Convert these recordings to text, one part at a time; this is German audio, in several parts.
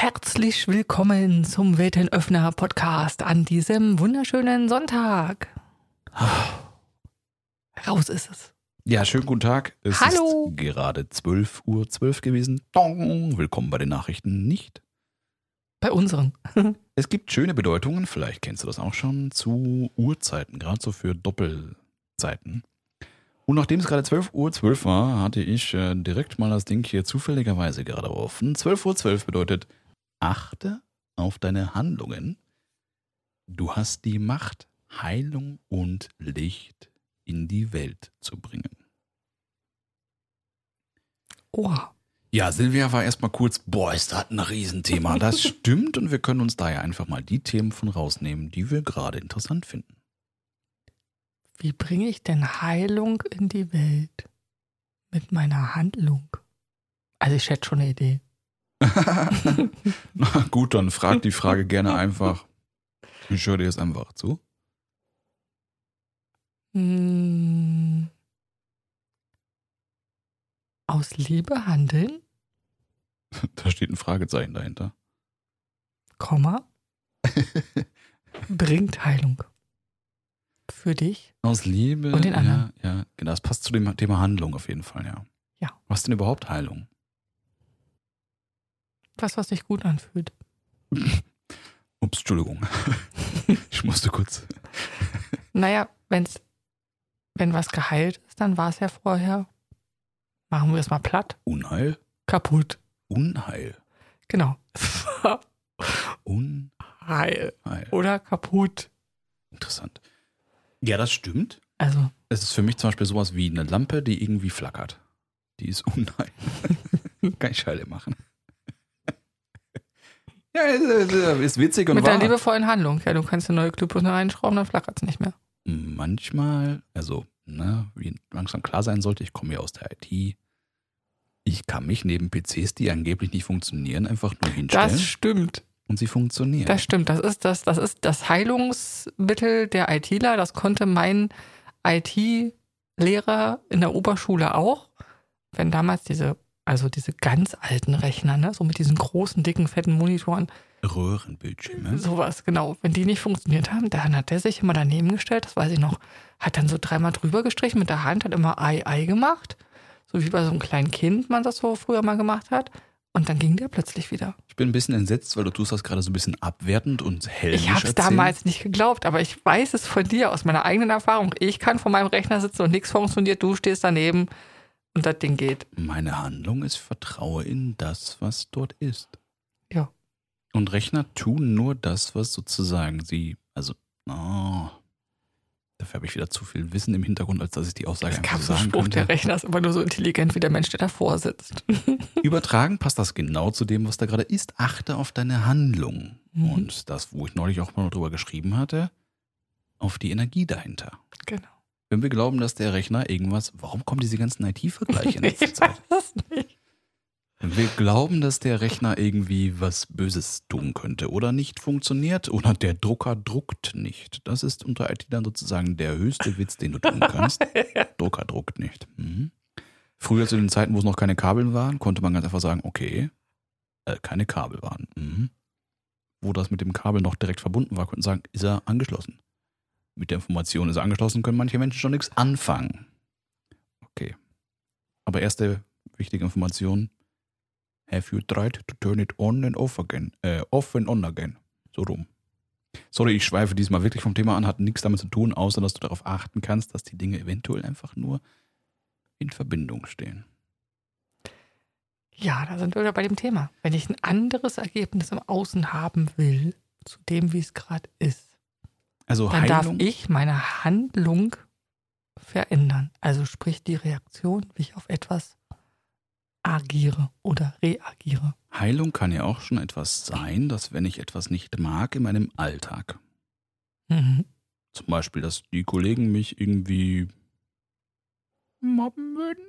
Herzlich willkommen zum Weltenöffner Podcast an diesem wunderschönen Sonntag. Raus ist es. Ja, schönen guten Tag. Es Hallo. ist gerade 12.12 Uhr 12 gewesen. Dong. Willkommen bei den Nachrichten nicht. Bei unseren. Es gibt schöne Bedeutungen, vielleicht kennst du das auch schon, zu Uhrzeiten, gerade so für Doppelzeiten. Und nachdem es gerade 12.12 Uhr 12 war, hatte ich äh, direkt mal das Ding hier zufälligerweise gerade offen. 12.12 Uhr 12 bedeutet, achte auf deine Handlungen. Du hast die Macht, Heilung und Licht in die Welt zu bringen. Oha. Ja, Silvia war erstmal kurz, boah, ist das ein Riesenthema. Das stimmt und wir können uns da ja einfach mal die Themen von rausnehmen, die wir gerade interessant finden. Wie bringe ich denn Heilung in die Welt? Mit meiner Handlung. Also ich hätte schon eine Idee. Na gut, dann frag die Frage gerne einfach. Ich höre dir jetzt einfach zu. Hm. Aus Liebe handeln, Da steht ein Fragezeichen dahinter. Komma, bringt Heilung. Für dich. Aus Liebe. Und den anderen. Ja, ja, genau. Das passt zu dem Thema Handlung auf jeden Fall, ja. Ja. Was denn überhaupt Heilung? Was, was sich gut anfühlt. Ups, Entschuldigung. ich musste kurz. Naja, wenn's, wenn was geheilt ist, dann war es ja vorher, machen wir es mal platt, Unheil? kaputt. Unheil. Genau. Unheil. Heil. Oder kaputt. Interessant. Ja, das stimmt. Also, Es ist für mich zum Beispiel sowas wie eine Lampe, die irgendwie flackert. Die ist unheil. Kann ich Scheile machen. Ja, ist, witzig und mit wahr. der liebevollen Handlung. Ja, du kannst eine neue Glühbirne reinschrauben, dann flackert es nicht mehr. Manchmal, also, ne, wie langsam klar sein sollte, ich komme ja aus der IT. Ich kann mich neben PCs, die angeblich nicht funktionieren, einfach nur hinstellen Das stimmt. und sie funktionieren. Das stimmt. Das ist das, das ist das Heilungsmittel der ITler. Das konnte mein IT-Lehrer in der Oberschule auch. Wenn damals diese, also diese ganz alten Rechner, ne, so mit diesen großen, dicken, fetten Monitoren, Röhrenbildschirme. sowas, genau. Wenn die nicht funktioniert haben, dann hat der sich immer daneben gestellt, das weiß ich noch, hat dann so dreimal drüber gestrichen mit der Hand, hat immer Ei, Ei gemacht. So wie bei so einem kleinen Kind man das so früher mal gemacht hat. Und dann ging der plötzlich wieder. Ich bin ein bisschen entsetzt, weil du tust das gerade so ein bisschen abwertend und hellmisch Ich habe es damals nicht geglaubt, aber ich weiß es von dir aus meiner eigenen Erfahrung. Ich kann vor meinem Rechner sitzen und nichts funktioniert, du stehst daneben und das Ding geht. Meine Handlung ist Vertraue in das, was dort ist. Ja. Und Rechner tun nur das, was sozusagen sie, also, oh, dafür habe ich wieder zu viel Wissen im Hintergrund, als dass ich die Aussage Es einfach so sagen Spruch, der könnte. Rechner ist immer nur so intelligent wie der Mensch, der davor sitzt. Übertragen passt das genau zu dem, was da gerade ist. Achte auf deine Handlung. Mhm. Und das, wo ich neulich auch mal drüber geschrieben hatte, auf die Energie dahinter. Genau. Wenn wir glauben, dass der Rechner irgendwas, warum kommen diese ganzen IT-Vergleiche in letzter Ich Zeit? weiß es nicht. Wenn wir glauben, dass der Rechner irgendwie was Böses tun könnte oder nicht funktioniert oder der Drucker druckt nicht. Das ist unter IT dann sozusagen der höchste Witz, den du tun kannst. Drucker druckt nicht. Mhm. Früher zu den Zeiten, wo es noch keine Kabel waren, konnte man ganz einfach sagen, okay, äh, keine Kabel waren. Mhm. Wo das mit dem Kabel noch direkt verbunden war, konnten sagen, ist er angeschlossen. Mit der Information ist er angeschlossen, können manche Menschen schon nichts anfangen. Okay. Aber erste wichtige Information, Have you tried to turn it on and off again? Äh, off and on again. So rum. Sorry, ich schweife diesmal wirklich vom Thema an, hat nichts damit zu tun, außer dass du darauf achten kannst, dass die Dinge eventuell einfach nur in Verbindung stehen. Ja, da sind wir wieder bei dem Thema. Wenn ich ein anderes Ergebnis im Außen haben will, zu dem, wie es gerade ist, Also dann darf Heilung, ich meine Handlung verändern. Also sprich die Reaktion, wie ich auf etwas agiere oder reagiere. Heilung kann ja auch schon etwas sein, dass wenn ich etwas nicht mag in meinem Alltag, Mhm. zum Beispiel, dass die Kollegen mich irgendwie mobben würden,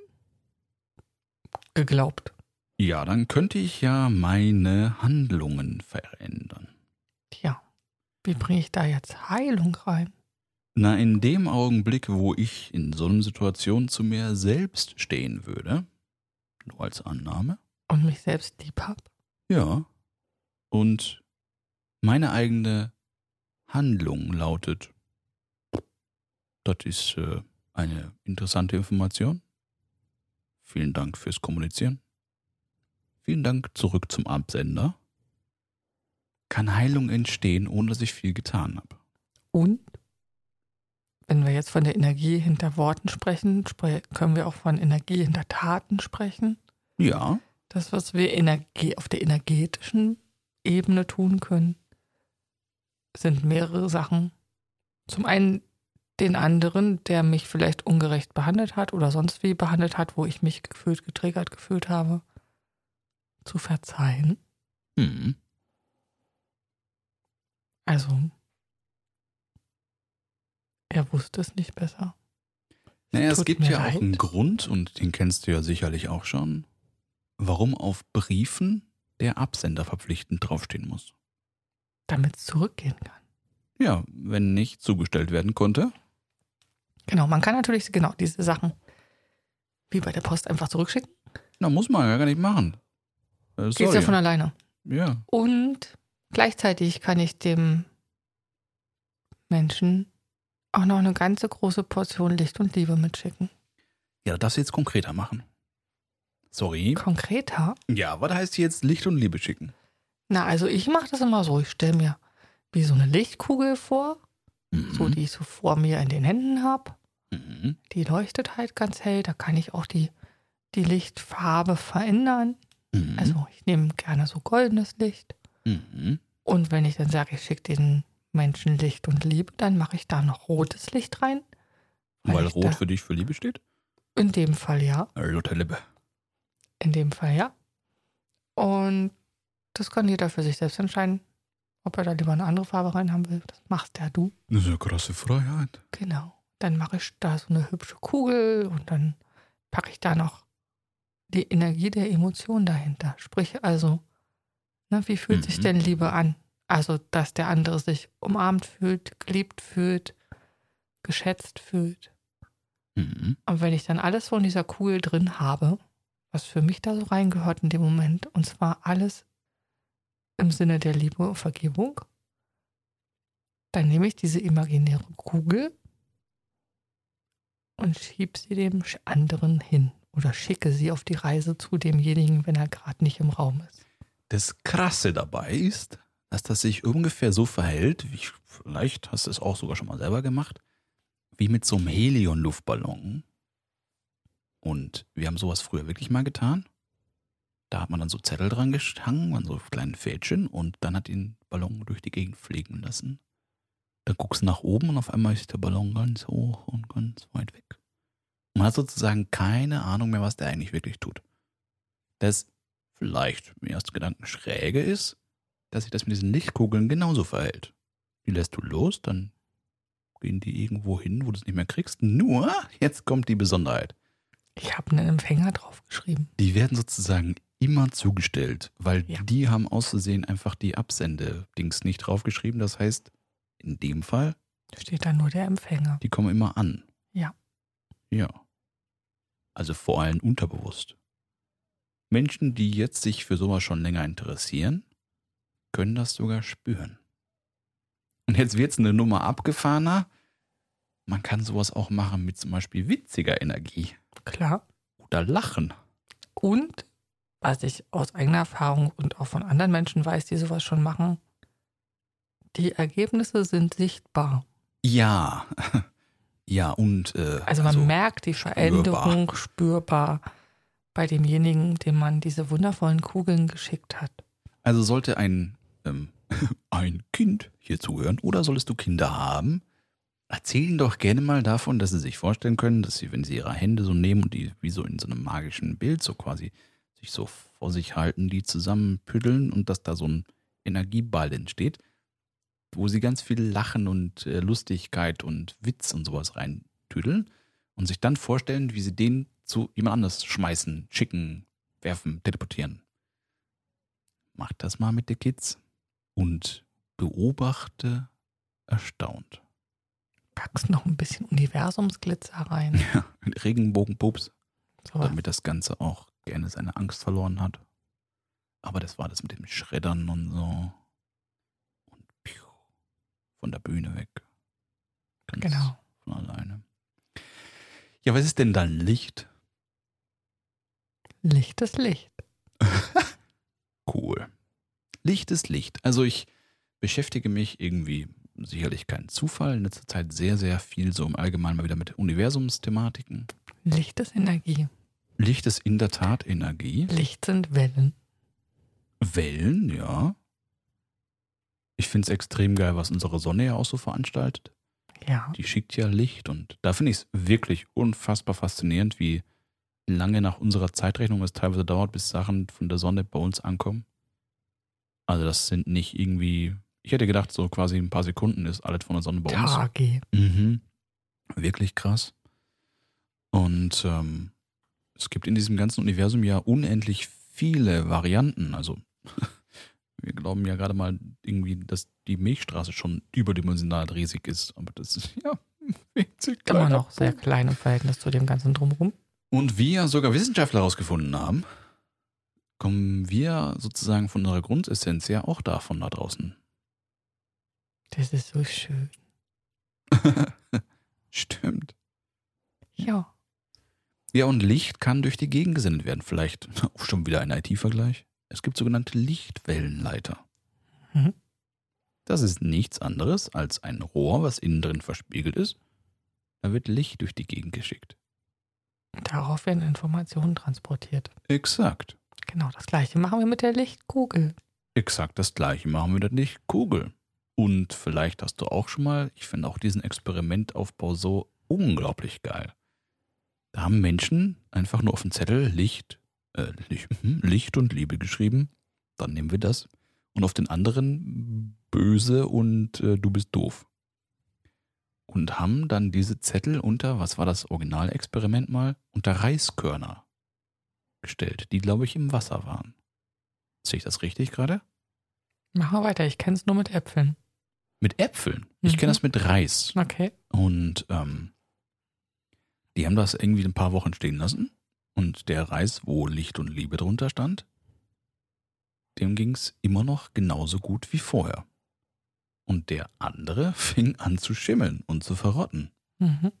Geglaubt. ja, dann könnte ich ja meine Handlungen verändern. Wie bringe ich da jetzt Heilung rein? Na, in dem Augenblick, wo ich in so einer Situation zu mir selbst stehen würde, nur als Annahme, Und mich selbst lieb hab? ja, Und meine eigene Handlung lautet, das ist äh, eine interessante Information. Vielen Dank fürs Kommunizieren. Vielen Dank zurück zum Absender. Kann Heilung entstehen, ohne dass ich viel getan habe. Und wenn wir jetzt von der Energie hinter Worten sprechen, spre können wir auch von Energie hinter Taten sprechen. Ja. Das, was wir Energie auf der energetischen Ebene tun können, sind mehrere Sachen. Zum einen den anderen, der mich vielleicht ungerecht behandelt hat oder sonst wie behandelt hat, wo ich mich gefühlt getriggert gefühlt habe, zu verzeihen. Hm. Also, er wusste es nicht besser. Naja, es gibt ja leid. auch einen Grund, und den kennst du ja sicherlich auch schon, warum auf Briefen der Absender verpflichtend draufstehen muss. Damit es zurückgehen kann. Ja, wenn nicht zugestellt werden konnte. Genau, man kann natürlich genau diese Sachen wie bei der Post einfach zurückschicken. Na, muss man ja gar nicht machen. Äh, Geht's ja von alleine. ja. Und gleichzeitig kann ich dem Menschen auch noch eine ganze große Portion Licht und Liebe mitschicken. ja, das jetzt konkreter machen. Sorry. Konkreter? Ja, was heißt jetzt Licht und Liebe schicken? Na, also ich mache das immer so. Ich stelle mir wie so eine Lichtkugel vor, Mhm. so die ich so vor mir in den Händen habe. Mhm. Die leuchtet halt ganz hell. Da kann ich auch die, die Lichtfarbe verändern. Mhm. Also ich nehme gerne so goldenes Licht. Mhm. Und wenn ich dann sage, ich schicke den Menschen Licht und Liebe, dann mache ich da noch rotes Licht rein. Weil ich Rot für dich für Liebe steht? In dem Fall ja. Rote Liebe. In dem Fall ja. Und das kann jeder für sich selbst entscheiden, ob er da lieber eine andere Farbe rein haben will. Das machst ja du. Das ist eine krasse Freiheit. Genau. Dann mache ich da so eine hübsche Kugel und dann packe ich da noch die Energie der Emotion dahinter. Sprich also, ne, wie fühlt sich Mhm. denn Liebe an? Also, dass der andere sich umarmt fühlt, geliebt fühlt, geschätzt fühlt. Mhm. Und wenn ich dann alles von dieser Kugel drin habe, was für mich da so reingehört in dem Moment, und zwar alles im Sinne der Liebe und Vergebung, dann nehme ich diese imaginäre Kugel und schiebe sie dem anderen hin oder schicke sie auf die Reise zu demjenigen, wenn er gerade nicht im Raum ist. Das Krasse dabei ist, dass das sich ungefähr so verhält, ich, vielleicht hast du es auch sogar schon mal selber gemacht, wie mit so einem Helion-Luftballon. Und wir haben sowas früher wirklich mal getan. Da hat man dann so Zettel dran gehangen, an so kleinen Fädchen und dann hat den Ballon durch die Gegend fliegen lassen. Dann guckst du nach oben und auf einmal ist der Ballon ganz hoch und ganz weit weg. Man hat sozusagen keine Ahnung mehr, was der eigentlich wirklich tut. Das vielleicht im ersten Gedanken schräge ist, dass sich das mit diesen Lichtkugeln genauso verhält. Die lässt du los, dann gehen die irgendwo hin, wo du es nicht mehr kriegst. Nur, jetzt kommt die Besonderheit. Ich habe einen Empfänger draufgeschrieben. Die werden sozusagen immer zugestellt, weil Ja. die haben auszusehen einfach die Absende-Dings nicht draufgeschrieben. Das heißt, in dem Fall, steht da nur der Empfänger. die kommen immer an. Ja. Ja. Also vor allem unterbewusst. Menschen, die jetzt sich für sowas schon länger interessieren, können das sogar spüren. Und jetzt wird's eine Nummer abgefahrener. Man kann sowas auch machen mit zum Beispiel witziger Energie Klar. oder Lachen. Und was ich aus eigener Erfahrung und auch von anderen Menschen weiß, die sowas schon machen, die Ergebnisse sind sichtbar. Ja, ja und äh, Also man merkt die Veränderung spürbar bei demjenigen, dem man diese wundervollen Kugeln geschickt hat. Also sollte ein, ähm, ein Kind hier zuhören oder solltest du Kinder haben, erzählen doch gerne mal davon, dass sie sich vorstellen können, dass sie, wenn sie ihre Hände so nehmen und die wie so in so einem magischen Bild so quasi sich so vor sich halten, die zusammenpüddeln und dass da so ein Energieball entsteht, wo sie ganz viel Lachen und äh, Lustigkeit und Witz und sowas reintüdeln und sich dann vorstellen, wie sie den zu jemand anders schmeißen, schicken, werfen, teleportieren. Mach das mal mit den Kids und beobachte erstaunt. Packst noch ein bisschen Universumsglitzer rein. Ja, Regenbogenpups, Sowas. damit das Ganze auch gerne seine Angst verloren hat. Aber das war das mit dem Schreddern und so. Und piu, von der Bühne weg. Ganz Genau. Von alleine. Ja, was ist denn dann Licht? Licht ist Licht. Cool. Licht ist Licht. Also ich beschäftige mich irgendwie, sicherlich kein Zufall, in letzter Zeit sehr, sehr viel so im Allgemeinen mal wieder mit Universumsthematiken. Licht ist Energie. Licht ist in der Tat Energie. Licht sind Wellen. Wellen, ja. Ich finde es extrem geil, was unsere Sonne ja auch so veranstaltet. Ja. Die schickt ja Licht und da finde ich es wirklich unfassbar faszinierend, wie lange nach unserer Zeitrechnung es teilweise dauert, bis Sachen von der Sonne bei uns ankommen. Also das sind nicht irgendwie, ich hätte gedacht, so quasi ein paar Sekunden ist alles von der Sonne bei uns. Tage. Mhm. Wirklich krass. Und ähm, es gibt in diesem ganzen Universum ja unendlich viele Varianten. Also wir glauben ja gerade mal irgendwie, dass die Milchstraße schon überdimensional riesig ist. Aber das ist ja Immer noch sehr Punkt. klein im Verhältnis zu dem ganzen Drumherum. Und wie ja sogar Wissenschaftler herausgefunden haben, kommen wir sozusagen von unserer Grundessenz ja auch davon da draußen. Das ist so schön. Stimmt. Ja. Ja, und Licht kann durch die Gegend gesendet werden. Vielleicht auch schon wieder ein IT-Vergleich. Es gibt sogenannte Lichtwellenleiter. Mhm. Das ist nichts anderes als ein Rohr, was innen drin verspiegelt ist. Da wird Licht durch die Gegend geschickt. Darauf werden Informationen transportiert. Exakt. Genau, das gleiche machen wir mit der Lichtkugel. Exakt das gleiche machen wir mit der Lichtkugel. Und vielleicht hast du auch schon mal, ich finde auch diesen Experimentaufbau so unglaublich geil. Da haben Menschen einfach nur auf den Zettel Licht, äh, Licht, hm, Licht und Liebe geschrieben. Dann nehmen wir das. Und auf den anderen böse und äh, du bist doof. Und haben dann diese Zettel unter, was war das Originalexperiment mal, unter Reiskörner gestellt, die, glaube ich, im Wasser waren. Sehe ich das richtig gerade? Machen wir weiter. Ich kenne es nur mit Äpfeln. Mit Äpfeln. Ich Mhm. kenne das mit Reis. Okay. Und ähm, die haben das irgendwie ein paar Wochen stehen lassen. Und der Reis, wo Licht und Liebe drunter stand, dem ging es immer noch genauso gut wie vorher. Und der andere fing an zu schimmeln und zu verrotten. Mhm.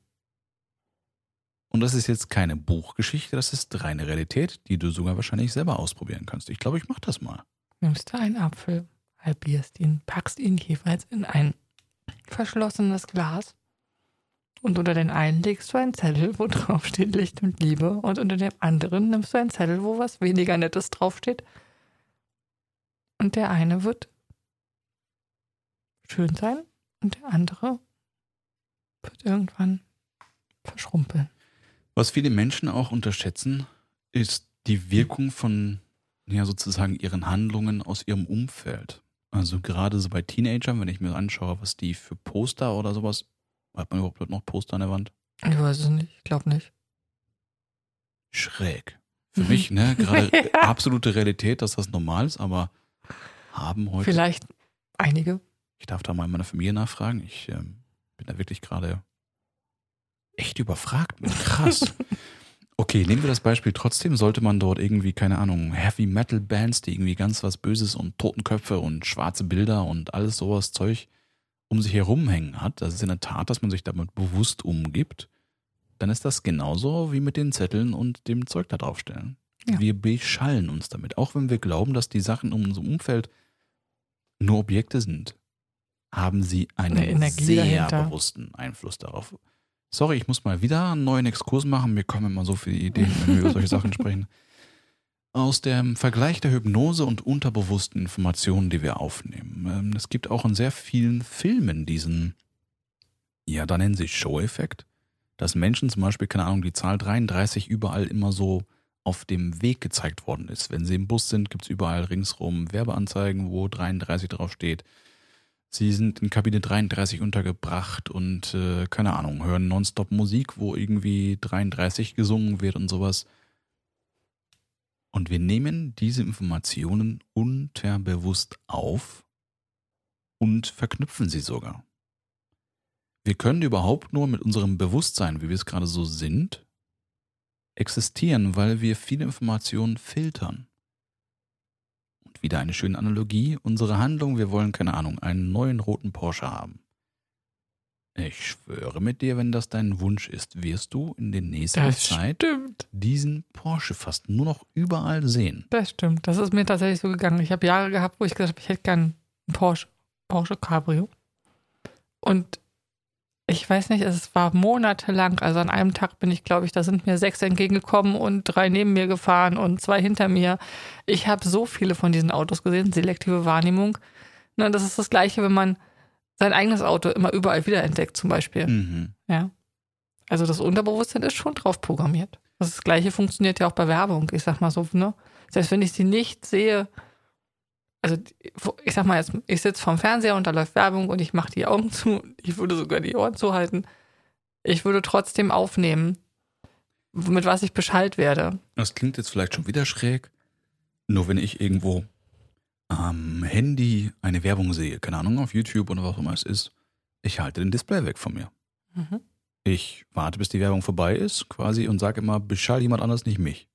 Und das ist jetzt keine Buchgeschichte, das ist reine Realität, die du sogar wahrscheinlich selber ausprobieren kannst. Ich glaube, ich mache das mal. Nimmst du einen Apfel, halbierst ihn, packst ihn jeweils in ein verschlossenes Glas und unter den einen legst du einen Zettel, wo drauf steht Licht und Liebe und unter dem anderen nimmst du einen Zettel, wo was weniger Nettes draufsteht. Und der eine wird schön sein und der andere wird irgendwann verschrumpeln. Was viele Menschen auch unterschätzen, ist die Wirkung von ja, sozusagen ihren Handlungen aus ihrem Umfeld. Also gerade so bei Teenagern, wenn ich mir anschaue, was die für Poster oder sowas, hat man überhaupt noch Poster an der Wand? Ich weiß es nicht, ich glaube nicht. Schräg. Für mich, ne, gerade Ja. absolute Realität, dass das normal ist, aber haben heute. Vielleicht einige. Ich darf da mal in meiner Familie nachfragen. Ich ähm, bin da wirklich gerade echt überfragt. Krass. Okay, nehmen wir das Beispiel. Trotzdem sollte man dort irgendwie, keine Ahnung, Heavy Metal Bands, die irgendwie ganz was Böses und Totenköpfe und schwarze Bilder und alles sowas Zeug um sich herum hängen hat. Das ist in der Tat, dass man sich damit bewusst umgibt. Dann ist das genauso wie mit den Zetteln und dem Zeug da draufstellen. Ja. Wir beschallen uns damit. Auch wenn wir glauben, dass die Sachen um unserem Umfeld nur Objekte sind, haben sie einen sehr dahinter. bewussten Einfluss darauf. Sorry, ich muss mal wieder einen neuen Exkurs machen. Mir kommen immer so viele Ideen, wenn wir über solche Sachen sprechen. Aus dem Vergleich der Hypnose und unterbewussten Informationen, die wir aufnehmen. Ähm, Es gibt auch in sehr vielen Filmen diesen, ja, da nennen sie Show-Effekt, dass Menschen zum Beispiel, keine Ahnung, die Zahl 33 überall immer so auf dem Weg gezeigt worden ist. Wenn sie im Bus sind, gibt es überall ringsrum Werbeanzeigen, wo 33 draufsteht. Sie sind in Kabine 33 untergebracht und äh, keine Ahnung, hören nonstop Musik, wo irgendwie 33 gesungen wird und sowas. Und wir nehmen diese Informationen unterbewusst auf und verknüpfen sie sogar. Wir können überhaupt nur mit unserem Bewusstsein, wie wir es gerade so sind, existieren, weil wir viele Informationen filtern. vielleicht wieder eine schöne Analogie. Unsere Handlung, wir wollen, keine Ahnung, einen neuen roten Porsche haben. Ich schwöre mit dir, wenn das dein Wunsch ist, wirst du in der nächsten Das Zeit stimmt. diesen Porsche fast nur noch überall sehen. Das stimmt. Das ist mir tatsächlich so gegangen. Ich habe Jahre gehabt, wo ich gesagt habe, ich hätte gern einen Porsche, Porsche Cabrio. Und ich weiß nicht, es war monatelang. Also an einem Tag bin ich, glaube ich, da sind mir sechs entgegengekommen und drei neben mir gefahren und zwei hinter mir. Ich habe so viele von diesen Autos gesehen, selektive Wahrnehmung. Ne, das ist das Gleiche, wenn man sein eigenes Auto immer überall wiederentdeckt, zum Beispiel. Mhm. Ja. Also das Unterbewusstsein ist schon drauf programmiert. Das Gleiche funktioniert ja auch bei Werbung. Ich sag mal so, ne? Selbst wenn ich sie nicht sehe, also ich sag mal jetzt, ich sitze vorm Fernseher und da läuft Werbung und ich mache die Augen zu, ich würde sogar die Ohren zuhalten. Ich würde trotzdem aufnehmen, mit was ich Bescheid werde. Das klingt jetzt vielleicht schon wieder schräg. Nur wenn ich irgendwo am Handy eine Werbung sehe, keine Ahnung, auf YouTube oder was auch immer es ist, ich halte den Display weg von mir. Mhm. Ich warte, bis die Werbung vorbei ist, quasi, und sage immer, beschall jemand anders, nicht mich.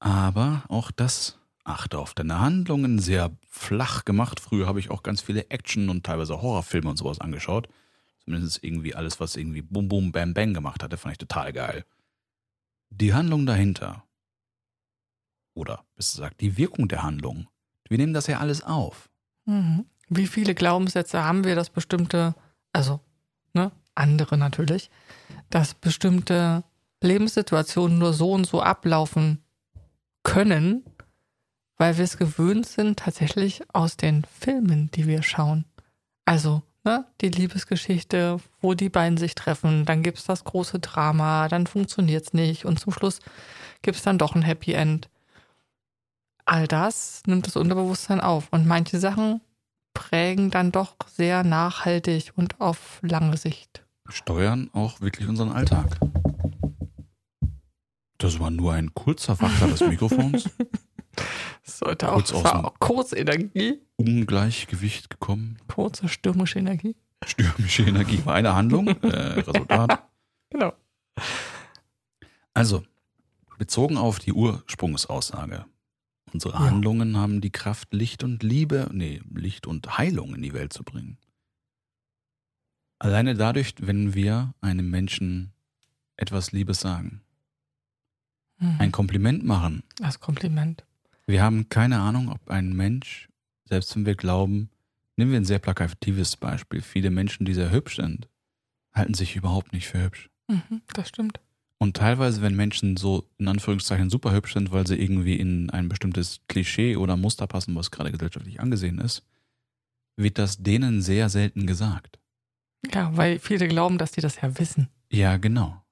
Aber auch das achte auf deine Handlungen, sehr flach gemacht. Früher habe ich auch ganz viele Action- und teilweise Horrorfilme und sowas angeschaut. Zumindest irgendwie alles, was irgendwie Bum Bum Bam Bang gemacht hatte, fand ich total geil. Die Handlung dahinter, oder besser gesagt, die Wirkung der Handlung, wir nehmen das ja alles auf. Mhm. Wie viele Glaubenssätze haben wir, dass bestimmte, also ne, andere natürlich, dass bestimmte Lebenssituationen nur so und so ablaufen können, weil wir es gewöhnt sind, tatsächlich aus den Filmen, die wir schauen. Also, ne, die Liebesgeschichte, wo die beiden sich treffen, dann gibt es das große Drama, dann funktioniert es nicht und zum Schluss gibt es dann doch ein Happy End. All das nimmt das Unterbewusstsein auf und manche Sachen prägen dann doch sehr nachhaltig und auf lange Sicht. Steuern auch wirklich unseren Alltag. Das war nur ein kurzer Faktor des Mikrofons. Das sollte auch, Kurz das war auch Kurzenergie, Ungleichgewicht gekommen. kurze stürmische Energie. Stürmische Energie war eine Handlung. Äh, Resultat. Genau. Also, bezogen auf die Ursprungsaussage. Unsere Ja. Handlungen haben die Kraft, Licht und Liebe, nee, Licht und Heilung in die Welt zu bringen. Alleine dadurch, wenn wir einem Menschen etwas Liebes sagen, Mhm. ein Kompliment machen. Das Kompliment. Wir haben keine Ahnung, ob ein Mensch, selbst wenn wir glauben, nehmen wir ein sehr plakatives Beispiel, viele Menschen, die sehr hübsch sind, halten sich überhaupt nicht für hübsch. Mhm, das stimmt. Und teilweise, wenn Menschen so in Anführungszeichen super hübsch sind, weil sie irgendwie in ein bestimmtes Klischee oder Muster passen, was gerade gesellschaftlich angesehen ist, wird das denen sehr selten gesagt. Ja, weil viele glauben, dass die das ja wissen. Ja, genau.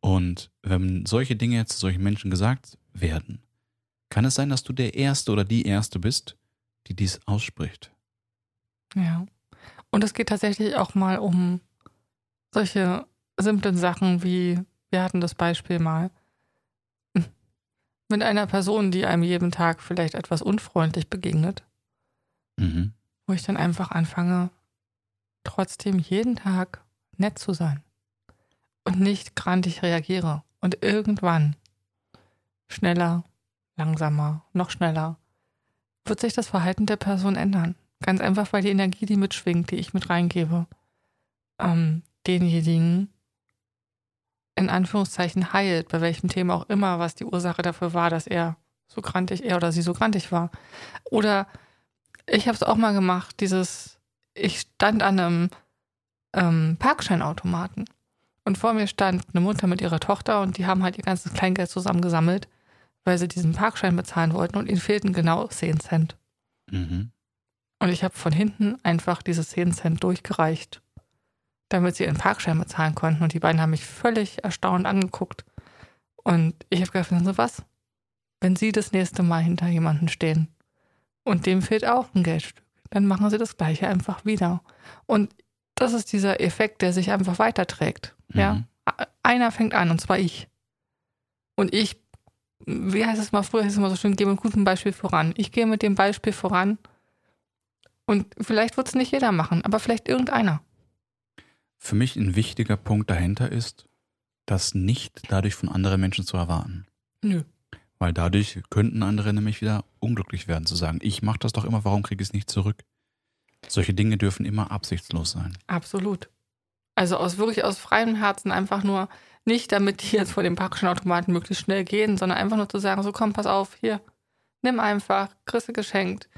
Und wenn solche Dinge jetzt zu solchen Menschen gesagt werden, kann es sein, dass du der Erste oder die Erste bist, die dies ausspricht. Ja. Und es geht tatsächlich auch mal um solche simplen Sachen wie, wir hatten das Beispiel mal, mit einer Person, die einem jeden Tag vielleicht etwas unfreundlich begegnet, Mhm. wo ich dann einfach anfange, trotzdem jeden Tag nett zu sein und nicht grantig reagiere. Und irgendwann, schneller, langsamer, noch schneller, wird sich das Verhalten der Person ändern. Ganz einfach, weil die Energie, die mitschwingt, die ich mit reingebe, ähm, denjenigen in Anführungszeichen heilt, bei welchem Thema auch immer, was die Ursache dafür war, dass er so grantig, er oder sie so grantig war. Oder ich habe es auch mal gemacht, dieses, ich stand an einem ähm, Parkscheinautomaten und vor mir stand eine Mutter mit ihrer Tochter und die haben halt ihr ganzes Kleingeld zusammengesammelt, weil sie diesen Parkschein bezahlen wollten und ihnen fehlten genau 10 Cent. Mhm. Und ich habe von hinten einfach diese 10 Cent durchgereicht, damit sie ihren Parkschein bezahlen konnten. Und die beiden haben mich völlig erstaunt angeguckt. Und ich habe gedacht, Sie was? Wenn Sie das nächste Mal hinter jemanden stehen und dem fehlt auch ein Geldstück, dann machen Sie das gleiche einfach wieder. Und das ist dieser Effekt, der sich einfach weiterträgt. Ja? Mhm. A- Einer fängt an, und zwar ich. Und ich, wie heißt es mal früher, hieß es immer so schön, gehe mit gutem Beispiel voran. Ich gehe mit dem Beispiel voran. Und vielleicht wird es nicht jeder machen, aber vielleicht irgendeiner. Für mich ein wichtiger Punkt dahinter ist, das nicht dadurch von anderen Menschen zu erwarten. Nö. Weil dadurch könnten andere nämlich wieder unglücklich werden, zu sagen, ich mache das doch immer, warum kriege ich es nicht zurück? Solche Dinge dürfen immer absichtslos sein. Absolut. Also aus wirklich aus freiem Herzen einfach nur nicht, damit die jetzt vor dem praktischen Automaten möglichst schnell gehen, sondern einfach nur zu sagen, so komm, pass auf, hier, nimm einfach, kriegst du geschenkt.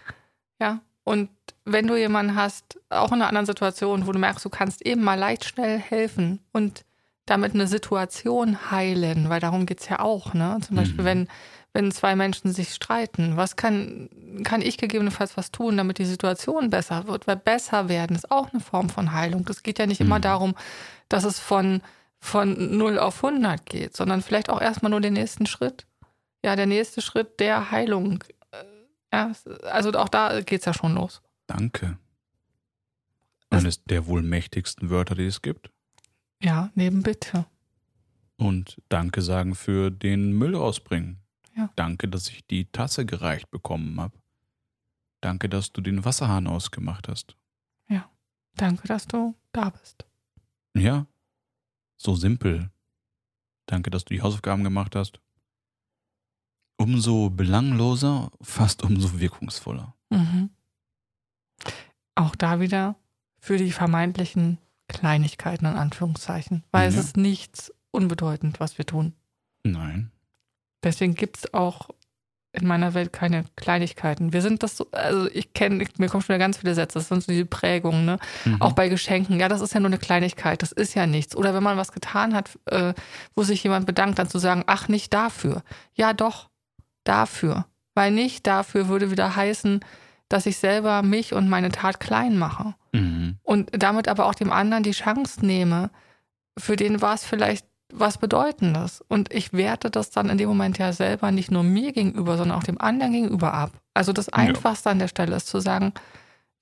Ja. Und wenn du jemanden hast, auch in einer anderen Situation, wo du merkst, du kannst eben mal leicht schnell helfen und damit eine Situation heilen, weil darum geht's ja auch, ne? Zum Beispiel, Mhm. wenn, wenn zwei Menschen sich streiten, was kann, kann ich gegebenenfalls was tun, damit die Situation besser wird? Weil besser werden ist auch eine Form von Heilung. Es geht ja nicht immer Mhm. darum, dass es von, von 0 auf 100 geht, sondern vielleicht auch erstmal nur den nächsten Schritt. Ja, der nächste Schritt der Heilung. Ja, es- also auch da geht's ja schon los. Danke. Eines der wohl mächtigsten Wörter, die es gibt. Ja, neben Bitte. Und Danke sagen für den Müll rausbringen. Ja. Danke, dass ich die Tasse gereicht bekommen habe. Danke, dass du den Wasserhahn ausgemacht hast. Danke, dass du da bist. Ja, so simpel. Danke, dass du die Hausaufgaben gemacht hast. Umso belangloser, fast umso wirkungsvoller. Mhm. Auch da wieder für die vermeintlichen Kleinigkeiten in Anführungszeichen. Weil es Ja. ist nichts unbedeutend, was wir tun. Nein. Deswegen gibt es auch in meiner Welt keine Kleinigkeiten. Wir sind das so, also ich kenne, mir kommen schon wieder ganz viele Sätze, das sind so diese Prägungen, ne? Mhm. Auch bei Geschenken, ja, das ist ja nur eine Kleinigkeit, das ist ja nichts. Oder wenn man was getan hat, äh, wo sich jemand bedankt, dann zu sagen, ach, nicht dafür. Ja, doch, dafür. Weil nicht dafür würde wieder heißen, dass ich selber mich und meine Tat klein mache. Mhm. Und damit aber auch dem anderen die Chance nehme, für den war es vielleicht was Bedeutendes. Und ich werte das dann in dem Moment ja selber nicht nur mir gegenüber, sondern auch dem anderen gegenüber ab. Also das Einfachste an der Stelle ist zu sagen,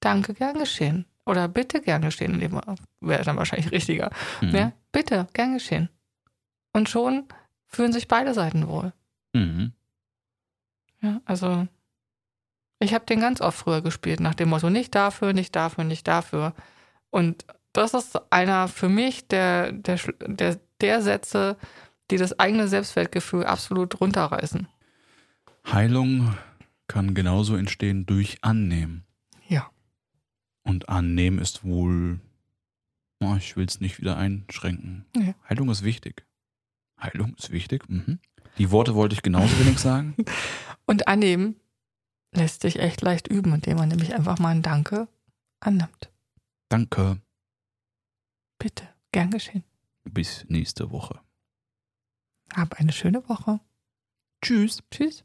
danke, gern geschehen. Oder bitte, gern geschehen. In dem wäre dann wahrscheinlich richtiger. Mhm. Ja? Bitte, gern geschehen. Und schon fühlen sich beide Seiten wohl. Mhm. Ja, also ich habe den ganz oft früher gespielt, nach dem Motto, nicht dafür, nicht dafür, nicht dafür. Und das ist einer für mich der, der, der, der Sätze, die das eigene Selbstwertgefühl absolut runterreißen. Heilung kann genauso entstehen durch Annehmen. Ja. Und Annehmen ist wohl, oh, ich will es nicht wieder einschränken. Nee. Heilung ist wichtig. Heilung ist wichtig. Mhm. Die Worte wollte ich genauso wenig sagen. Und annehmen lässt sich echt leicht üben, indem man nämlich einfach mal ein Danke annimmt. Danke. Bitte, gern geschehen. Bis nächste Woche. Hab eine schöne Woche. Tschüss. Tschüss.